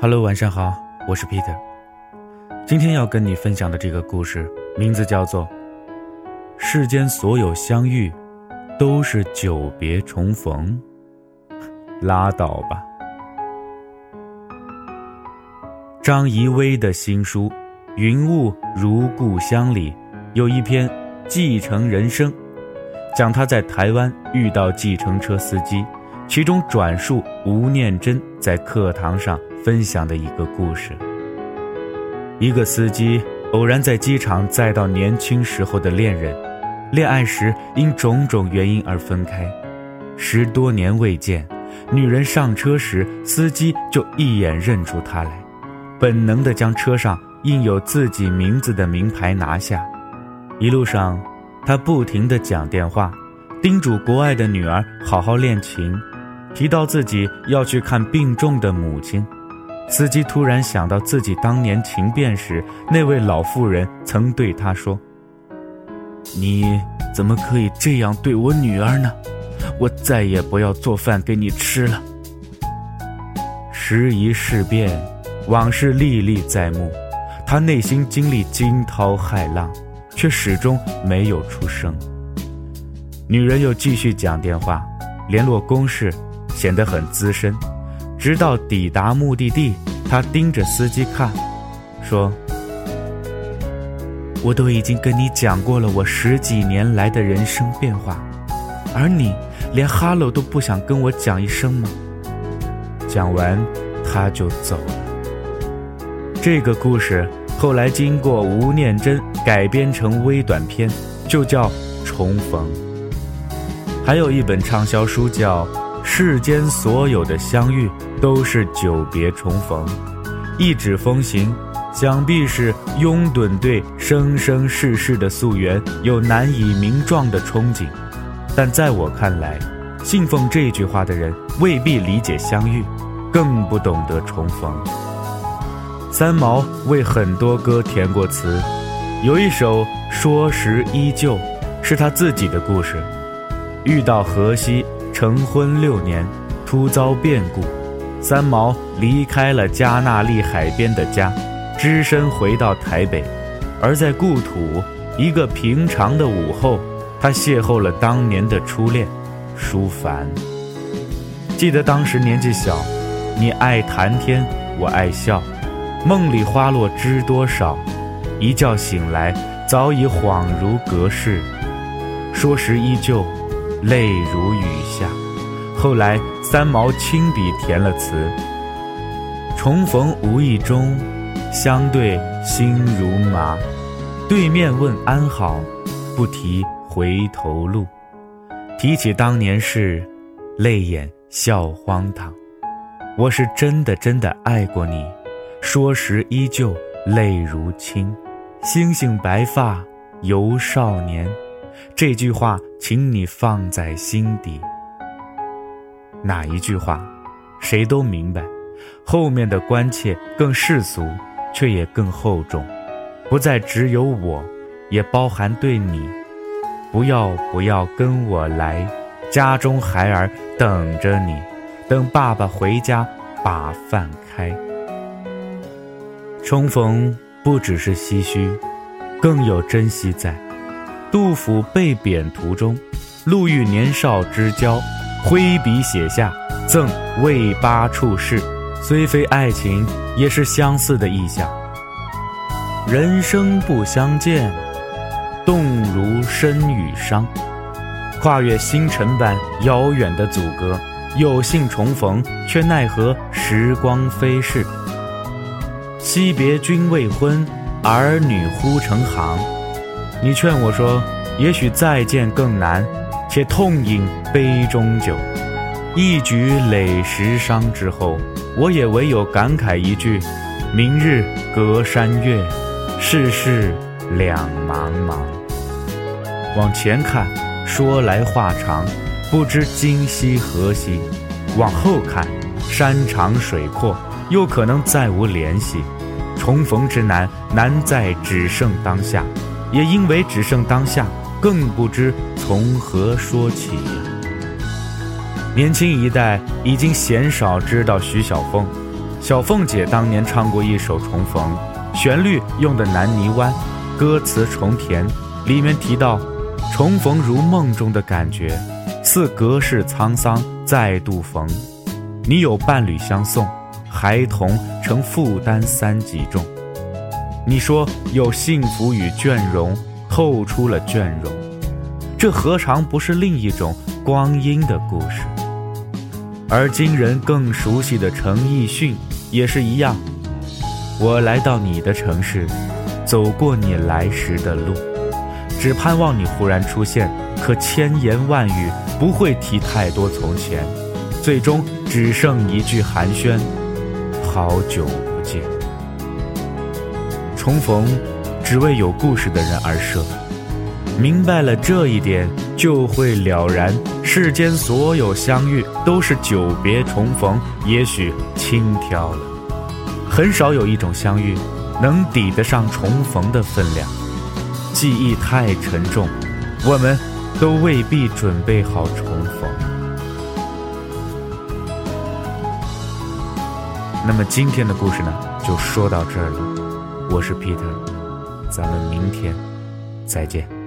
Hello，晚上好，我是 Peter。今天要跟你分享的这个故事，名字叫做《世间所有相遇，都是久别重逢》。拉倒吧。张怡薇的新书《云雾如故乡》里有一篇《继承人生》，讲他在台湾遇到计程车司机，其中转述吴念真在课堂上。分享的一个故事：一个司机偶然在机场载到年轻时候的恋人，恋爱时因种种原因而分开，十多年未见，女人上车时，司机就一眼认出她来，本能地将车上印有自己名字的名牌拿下。一路上，他不停地讲电话，叮嘱国外的女儿好好练琴，提到自己要去看病重的母亲。司机突然想到自己当年情变时，那位老妇人曾对他说：“你怎么可以这样对我女儿呢？我再也不要做饭给你吃了。”时移世变，往事历历在目，他内心经历惊涛骇浪，却始终没有出声。女人又继续讲电话，联络公事，显得很资深。直到抵达目的地，他盯着司机看，说：“我都已经跟你讲过了我十几年来的人生变化，而你连哈喽都不想跟我讲一声吗？”讲完，他就走了。这个故事后来经过吴念真改编成微短片，就叫《重逢》。还有一本畅销书叫《世间所有的相遇》。都是久别重逢，一纸风行，想必是拥趸对生生世世的溯源有难以名状的憧憬。但在我看来，信奉这句话的人未必理解相遇，更不懂得重逢。三毛为很多歌填过词，有一首《说时依旧》，是他自己的故事。遇到荷西，成婚六年，突遭变故。三毛离开了加纳利海边的家，只身回到台北。而在故土，一个平常的午后，他邂逅了当年的初恋，舒凡。记得当时年纪小，你爱谈天，我爱笑，梦里花落知多少？一觉醒来，早已恍如隔世。说时依旧，泪如雨下。后来。三毛亲笔填了词，重逢无意中，相对心如麻。对面问安好，不提回头路。提起当年事，泪眼笑荒唐。我是真的真的爱过你，说时依旧泪如倾。星星白发犹少年，这句话，请你放在心底。哪一句话，谁都明白，后面的关切更世俗，却也更厚重。不再只有我，也包含对你。不要不要跟我来，家中孩儿等着你，等爸爸回家把饭开。重逢不只是唏嘘，更有珍惜在。杜甫被贬途中，路遇年少之交。挥笔写下“赠魏八处士”，虽非爱情，也是相似的意象。人生不相见，动如身与伤。跨越星辰般遥远的阻隔，有幸重逢，却奈何时光飞逝。惜别君未婚，儿女忽成行。你劝我说，也许再见更难。且痛饮杯中酒，一举累十觞之后，我也唯有感慨一句：明日隔山月，世事两茫茫。往前看，说来话长，不知今夕何夕；往后看，山长水阔，又可能再无联系。重逢之难，难在只剩当下，也因为只剩当下。更不知从何说起。年轻一代已经鲜少知道徐小凤，小凤姐当年唱过一首《重逢》，旋律用的南泥湾，歌词重填，里面提到重逢如梦中的感觉，似隔世沧桑再度逢。你有伴侣相送，孩童成负担三级重。你说有幸福与倦容，透出了倦容，这何尝不是另一种光阴的故事？而今人更熟悉的陈奕迅。也是一样，我来到你的城市，走过你来时的路，只盼望你忽然出现。可千言万语不会提太多从前，最终只剩一句寒暄：好久不见。重逢，只为有故事的人而设。明白了这一点，就会了然，世间所有相遇都是久别重逢，也许轻佻了。很少有一种相遇，能抵得上重逢的分量。记忆太沉重，我们都未必准备好重逢。那么今天的故事呢，就说到这儿了。我是 Peter，咱们明天再见。